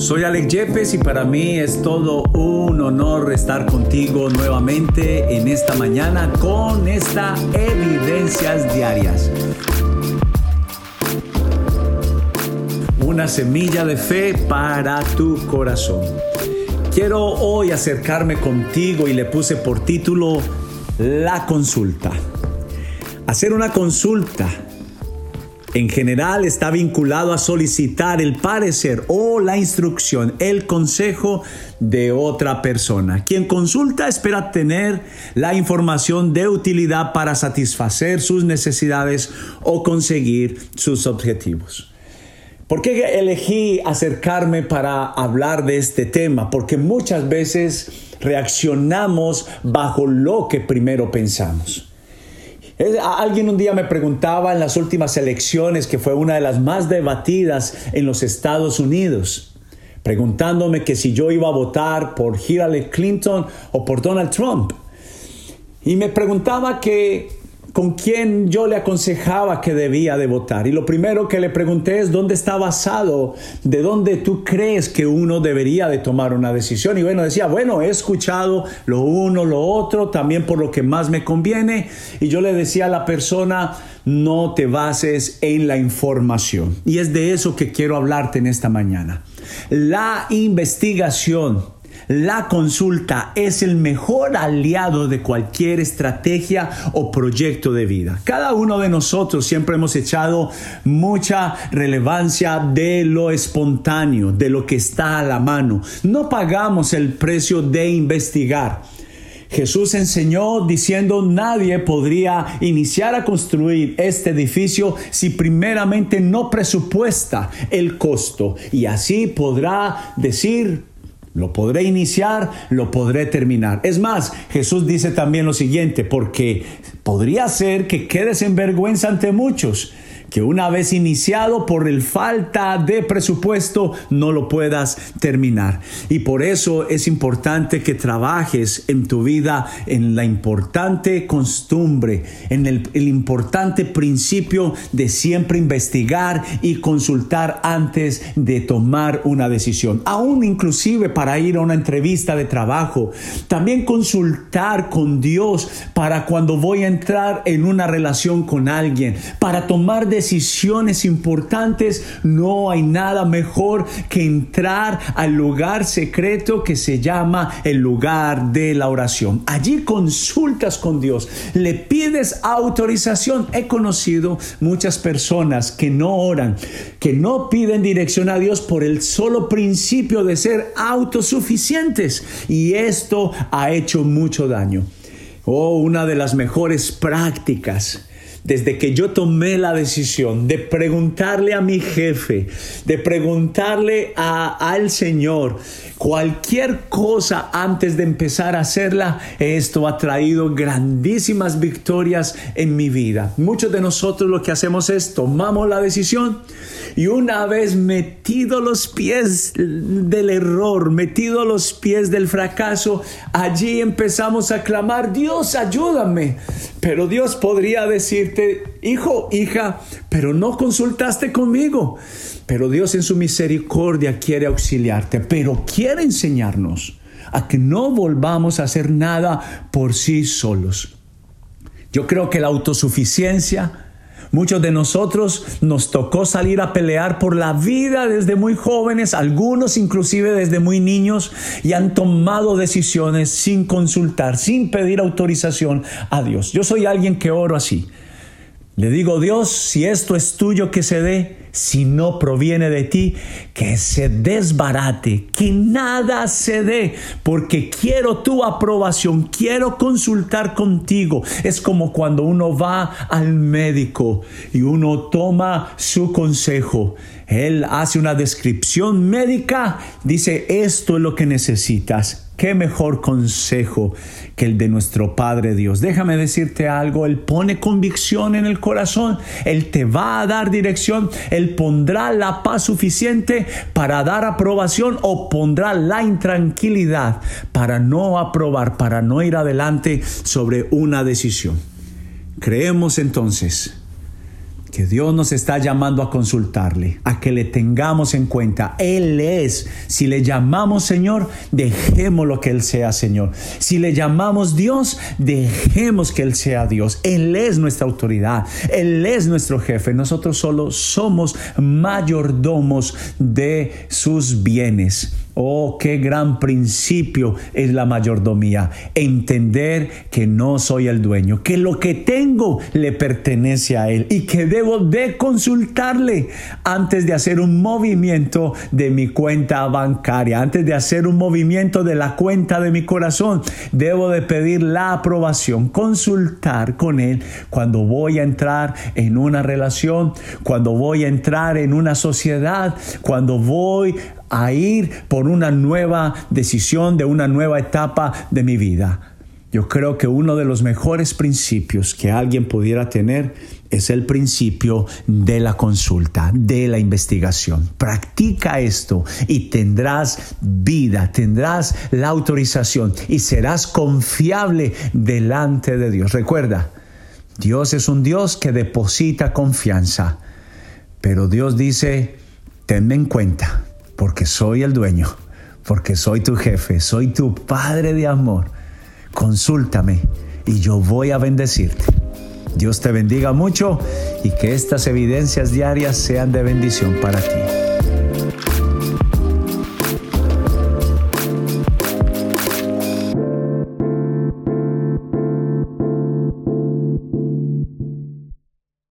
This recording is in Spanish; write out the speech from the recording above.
Soy Alex Yepes y para mí es todo un honor estar contigo nuevamente en esta mañana con esta Evidencias Diarias. Una semilla de fe para tu corazón. Quiero hoy acercarme contigo y le puse por título La consulta. Hacer una consulta en general está vinculado a solicitar el parecer o la instrucción, el consejo de otra persona. Quien consulta espera tener la información de utilidad para satisfacer sus necesidades o conseguir sus objetivos. ¿Por qué elegí acercarme para hablar de este tema? Porque muchas veces reaccionamos bajo lo que primero pensamos. Alguien un día me preguntaba en las últimas elecciones, que fue una de las más debatidas en los Estados Unidos, preguntándome que si yo iba a votar por Hillary Clinton o por Donald Trump. Y me preguntaba que con quién yo le aconsejaba que debía de votar. Y lo primero que le pregunté es dónde está basado, de dónde tú crees que uno debería de tomar una decisión. Y bueno, decía, bueno, he escuchado lo uno, lo otro, también por lo que más me conviene. Y yo le decía a la persona, no te bases en la información. Y es de eso que quiero hablarte en esta mañana. La investigación la consulta es el mejor aliado de cualquier estrategia o proyecto de vida. Cada uno de nosotros siempre hemos echado mucha relevancia de lo espontáneo, de lo que está a la mano. No pagamos el precio de investigar. Jesús enseñó diciendo nadie podría iniciar a construir este edificio si primeramente no presupuesta el costo y así podrá decir lo podré iniciar, lo podré terminar. Es más, Jesús dice también lo siguiente, porque podría ser que quedes en vergüenza ante muchos que una vez iniciado por el falta de presupuesto no lo puedas terminar. Y por eso es importante que trabajes en tu vida en la importante costumbre, en el, el importante principio de siempre investigar y consultar antes de tomar una decisión. Aún inclusive para ir a una entrevista de trabajo. También consultar con Dios para cuando voy a entrar en una relación con alguien, para tomar decisiones decisiones importantes, no hay nada mejor que entrar al lugar secreto que se llama el lugar de la oración. Allí consultas con Dios, le pides autorización. He conocido muchas personas que no oran, que no piden dirección a Dios por el solo principio de ser autosuficientes y esto ha hecho mucho daño. Oh, una de las mejores prácticas desde que yo tomé la decisión de preguntarle a mi jefe, de preguntarle al Señor cualquier cosa antes de empezar a hacerla, esto ha traído grandísimas victorias en mi vida. Muchos de nosotros lo que hacemos es tomamos la decisión y una vez metido los pies del error, metido los pies del fracaso, allí empezamos a clamar, Dios, ayúdame. Pero Dios podría decirte, hijo, hija, pero no consultaste conmigo. Pero Dios en su misericordia quiere auxiliarte, pero quiere enseñarnos a que no volvamos a hacer nada por sí solos. Yo creo que la autosuficiencia, Muchos de nosotros nos tocó salir a pelear por la vida desde muy jóvenes, algunos inclusive desde muy niños, y han tomado decisiones sin consultar, sin pedir autorización a Dios. Yo soy alguien que oro así. Le digo, Dios, si esto es tuyo, que se dé. Si no proviene de ti, que se desbarate, que nada se dé, porque quiero tu aprobación, quiero consultar contigo. Es como cuando uno va al médico y uno toma su consejo. Él hace una descripción médica, dice, esto es lo que necesitas ¿Qué mejor consejo que el de nuestro Padre Dios? Déjame decirte algo, Él pone convicción en el corazón, Él te va a dar dirección, Él pondrá la paz suficiente para dar aprobación o pondrá la intranquilidad para no aprobar, para no ir adelante sobre una decisión. Creemos entonces que Dios nos está llamando a consultarle, a que le tengamos en cuenta. Él es. Si le llamamos Señor, dejemos lo que Él sea Señor. Si le llamamos Dios, dejemos que Él sea Dios. Él es nuestra autoridad. Él es nuestro jefe. Nosotros solo somos mayordomos de sus bienes. Oh, qué gran principio es la mayordomía. Entender que no soy el dueño, que lo que tengo le pertenece a Él y que debo de consultarle antes de hacer un movimiento de mi cuenta bancaria, antes de hacer un movimiento de la cuenta de mi corazón. Debo de pedir la aprobación, consultar con Él cuando voy a entrar en una relación, cuando voy a entrar en una sociedad, cuando voy a ir por una nueva decisión, de una nueva etapa de mi vida. Yo creo que uno de los mejores principios que alguien pudiera tener es el principio de la consulta, de la investigación. Practica esto y tendrás vida, tendrás la autorización y serás confiable delante de Dios. Recuerda, Dios es un Dios que deposita confianza, pero Dios dice, tenme en cuenta porque soy el dueño, porque soy tu jefe, soy tu Padre de amor. Consúltame y yo voy a bendecirte. Dios te bendiga mucho y que estas evidencias diarias sean de bendición para ti.